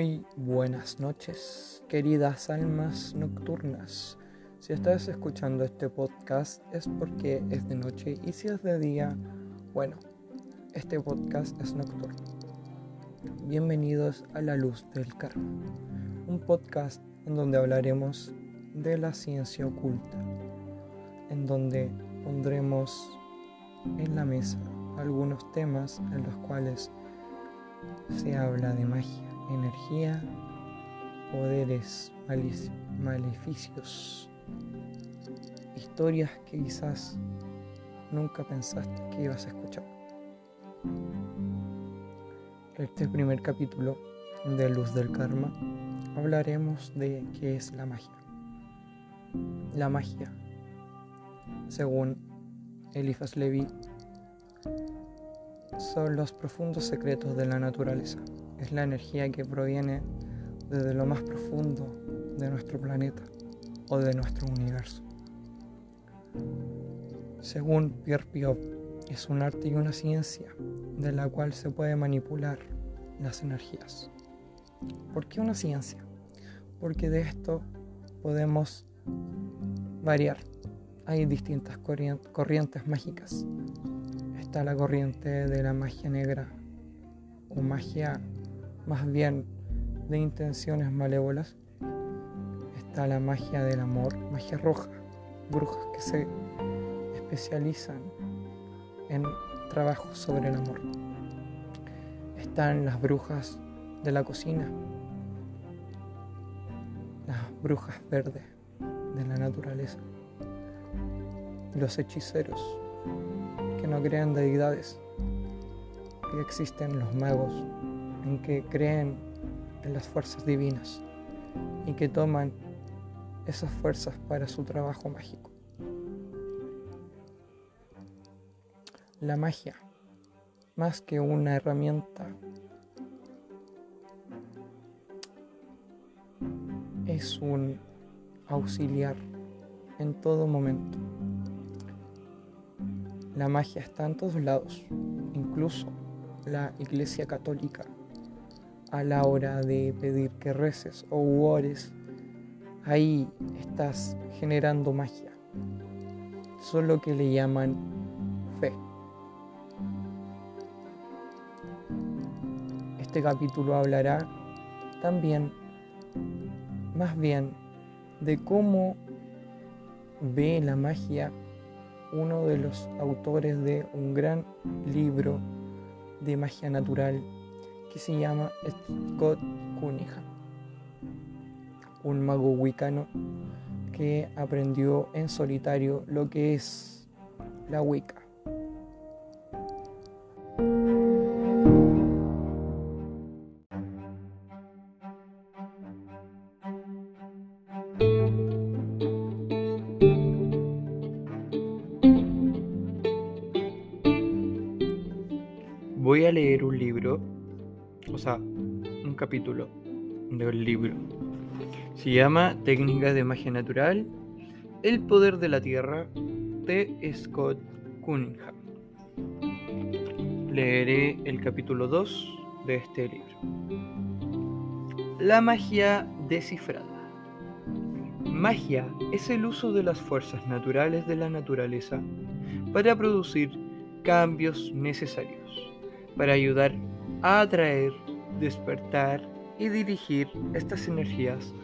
Muy buenas noches, queridas almas nocturnas. Si estás escuchando este podcast es porque es de noche y si es de día, bueno, este podcast es nocturno. Bienvenidos a La Luz del Karma, un podcast en donde hablaremos de la ciencia oculta, en donde pondremos en la mesa algunos temas en los cuales se habla de magia energía, poderes maleficios, historias que quizás nunca pensaste que ibas a escuchar. Este primer capítulo de Luz del Karma hablaremos de qué es la magia. La magia, según Eliphas Levi, son los profundos secretos de la naturaleza es la energía que proviene desde lo más profundo de nuestro planeta o de nuestro universo. Según Pierre Piot, es un arte y una ciencia de la cual se puede manipular las energías. ¿Por qué una ciencia? Porque de esto podemos variar. Hay distintas corrientes mágicas. Está la corriente de la magia negra o magia más bien de intenciones malévolas, está la magia del amor, magia roja, brujas que se especializan en trabajos sobre el amor. Están las brujas de la cocina, las brujas verdes de la naturaleza, los hechiceros que no crean deidades, que existen los magos en que creen en las fuerzas divinas y que toman esas fuerzas para su trabajo mágico. La magia, más que una herramienta, es un auxiliar en todo momento. La magia está en todos lados, incluso la Iglesia Católica a la hora de pedir que reces o ores, ahí estás generando magia. Solo que le llaman fe. Este capítulo hablará también, más bien, de cómo ve la magia uno de los autores de un gran libro de magia natural que se llama Scott Cunningham, un mago wicano que aprendió en solitario lo que es la Wicca. Voy a leer un libro o sea, un capítulo del libro. Se llama Técnicas de Magia Natural, El Poder de la Tierra, de Scott Cunningham. Leeré el capítulo 2 de este libro. La magia descifrada. Magia es el uso de las fuerzas naturales de la naturaleza para producir cambios necesarios, para ayudar a atraer, despertar y dirigir estas energías,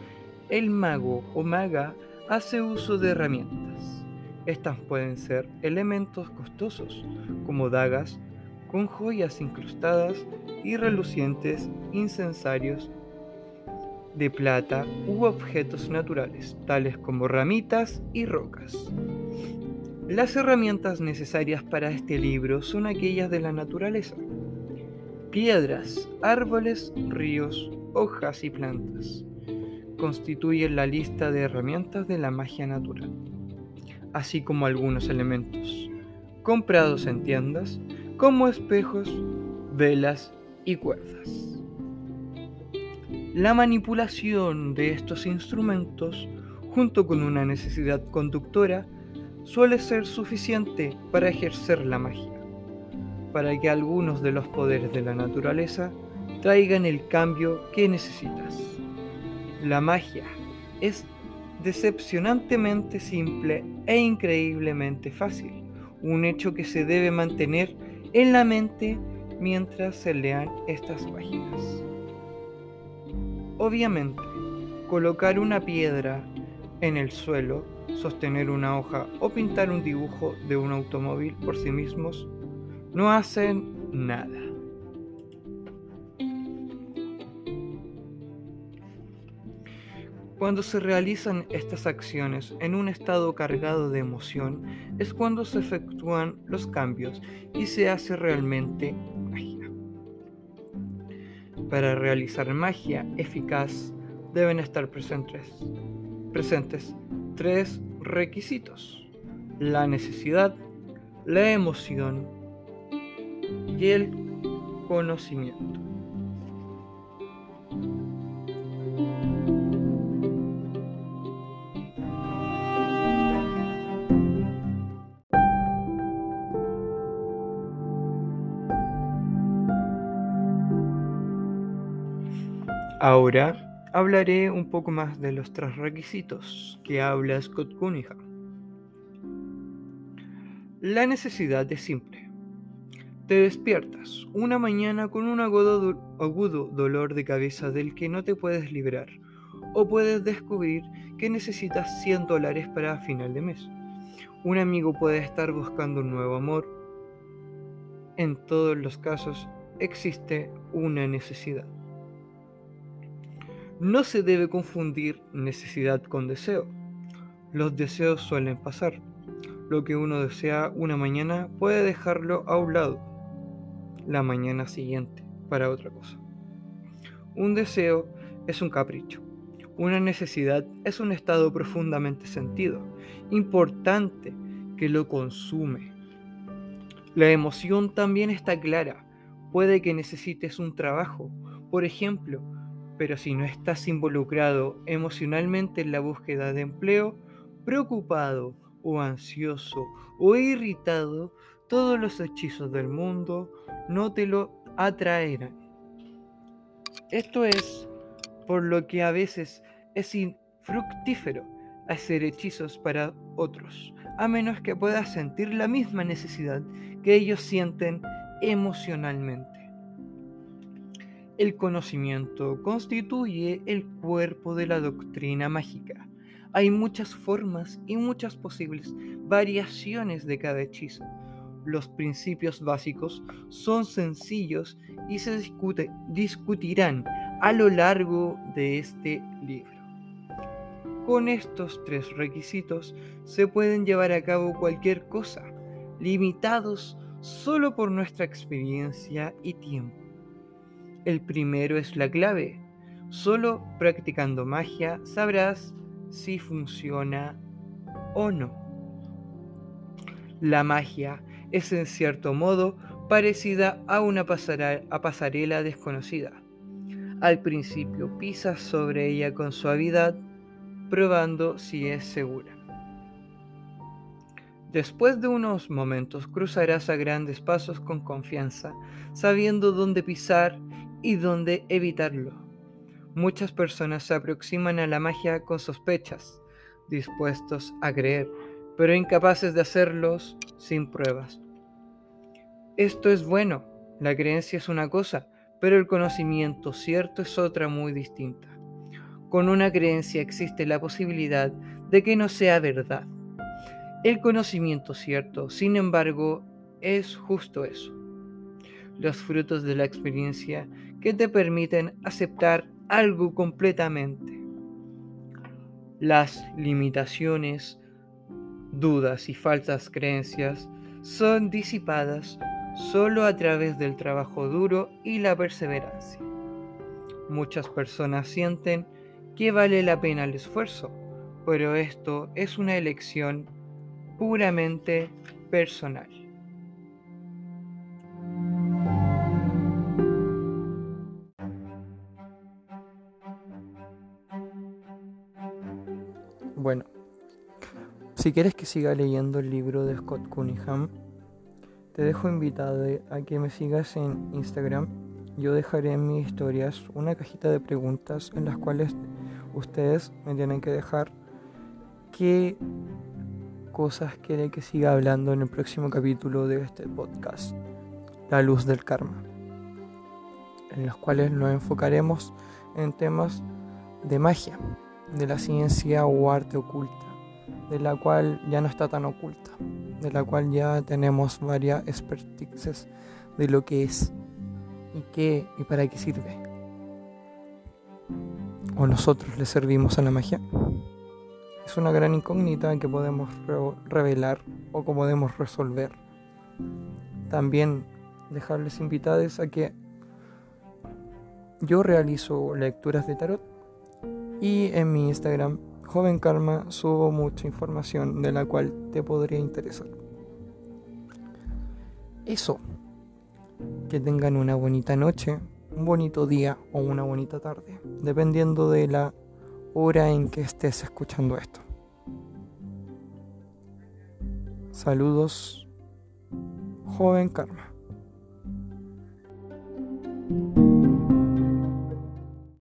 el mago o maga hace uso de herramientas. Estas pueden ser elementos costosos, como dagas, con joyas incrustadas y relucientes incensarios de plata u objetos naturales, tales como ramitas y rocas. Las herramientas necesarias para este libro son aquellas de la naturaleza, Piedras, árboles, ríos, hojas y plantas constituyen la lista de herramientas de la magia natural, así como algunos elementos comprados en tiendas como espejos, velas y cuerdas. La manipulación de estos instrumentos, junto con una necesidad conductora, suele ser suficiente para ejercer la magia para que algunos de los poderes de la naturaleza traigan el cambio que necesitas. La magia es decepcionantemente simple e increíblemente fácil, un hecho que se debe mantener en la mente mientras se lean estas páginas. Obviamente, colocar una piedra en el suelo, sostener una hoja o pintar un dibujo de un automóvil por sí mismos no hacen nada. Cuando se realizan estas acciones en un estado cargado de emoción es cuando se efectúan los cambios y se hace realmente magia. Para realizar magia eficaz deben estar presentes, tres requisitos. La necesidad, la emoción y el conocimiento. Ahora hablaré un poco más de los tres requisitos que habla Scott Cunningham. La necesidad es simple. Te despiertas una mañana con un agudo, dolor de cabeza del que no te puedes librar, o puedes descubrir que necesitas 100 dólares para final de mes. Un amigo puede estar buscando un nuevo amor. En todos los casos existe una necesidad. No se debe confundir necesidad con deseo. Los deseos suelen pasar. Lo que uno desea una mañana puede dejarlo a un lado la mañana siguiente para otra cosa. Un deseo es un capricho. Una necesidad es un estado profundamente sentido, importante, que lo consume. La emoción también está clara. Puede que necesites un trabajo, por ejemplo, pero si no estás involucrado emocionalmente en la búsqueda de empleo, preocupado o ansioso o irritado, todos los hechizos del mundo no te lo atraerán. Esto es por lo que a veces es infructífero hacer hechizos para otros, a menos que puedas sentir la misma necesidad que ellos sienten emocionalmente. El conocimiento constituye el cuerpo de la doctrina mágica. Hay muchas formas y muchas posibles variaciones de cada hechizo. Los principios básicos son sencillos y se discutirán a lo largo de este libro. Con estos tres requisitos se pueden llevar a cabo cualquier cosa, limitados solo por nuestra experiencia y tiempo. El primero es la clave. Solo practicando magia sabrás si funciona o no. La magia es en cierto modo parecida a una pasarela desconocida. Al principio pisas sobre ella con suavidad, probando si es segura. Después de unos momentos cruzarás a grandes pasos con confianza, sabiendo dónde pisar y dónde evitarlo. Muchas personas se aproximan a la magia con sospechas, dispuestos a creer, pero incapaces de hacerlos sin pruebas. Esto es bueno, la creencia es una cosa, pero el conocimiento cierto es otra muy distinta. Con una creencia existe la posibilidad de que no sea verdad. El conocimiento cierto, sin embargo, es justo eso. Los frutos de la experiencia que te permiten aceptar algo completamente. Las limitaciones, dudas y falsas creencias son disipadas solo a través del trabajo duro y la perseverancia. Muchas personas sienten que vale la pena el esfuerzo, pero esto es una elección puramente personal. Si quieres que siga leyendo el libro de Scott Cunningham, te dejo invitado a que me sigas en Instagram. Yo dejaré en mis historias una cajita de preguntas en las cuales ustedes me tienen que dejar qué cosas quiere que siga hablando en el próximo capítulo de este podcast, La luz del karma, en los cuales nos enfocaremos en temas de magia, de la ciencia o arte oculta, de la cual ya no está tan oculta, de la cual ya tenemos varias expertices de lo que es y qué y para qué sirve. ¿O nosotros le servimos a la magia? Es una gran incógnita que podemos revelar o que podemos resolver. También dejarles invitados a que yo realizo lecturas de tarot y en mi Instagram, Joven Karma, subo mucha información de la cual te podría interesar. Eso. Que tengan una bonita noche, un bonito día o una bonita tarde, dependiendo de la hora en que estés escuchando esto. Saludos, joven karma.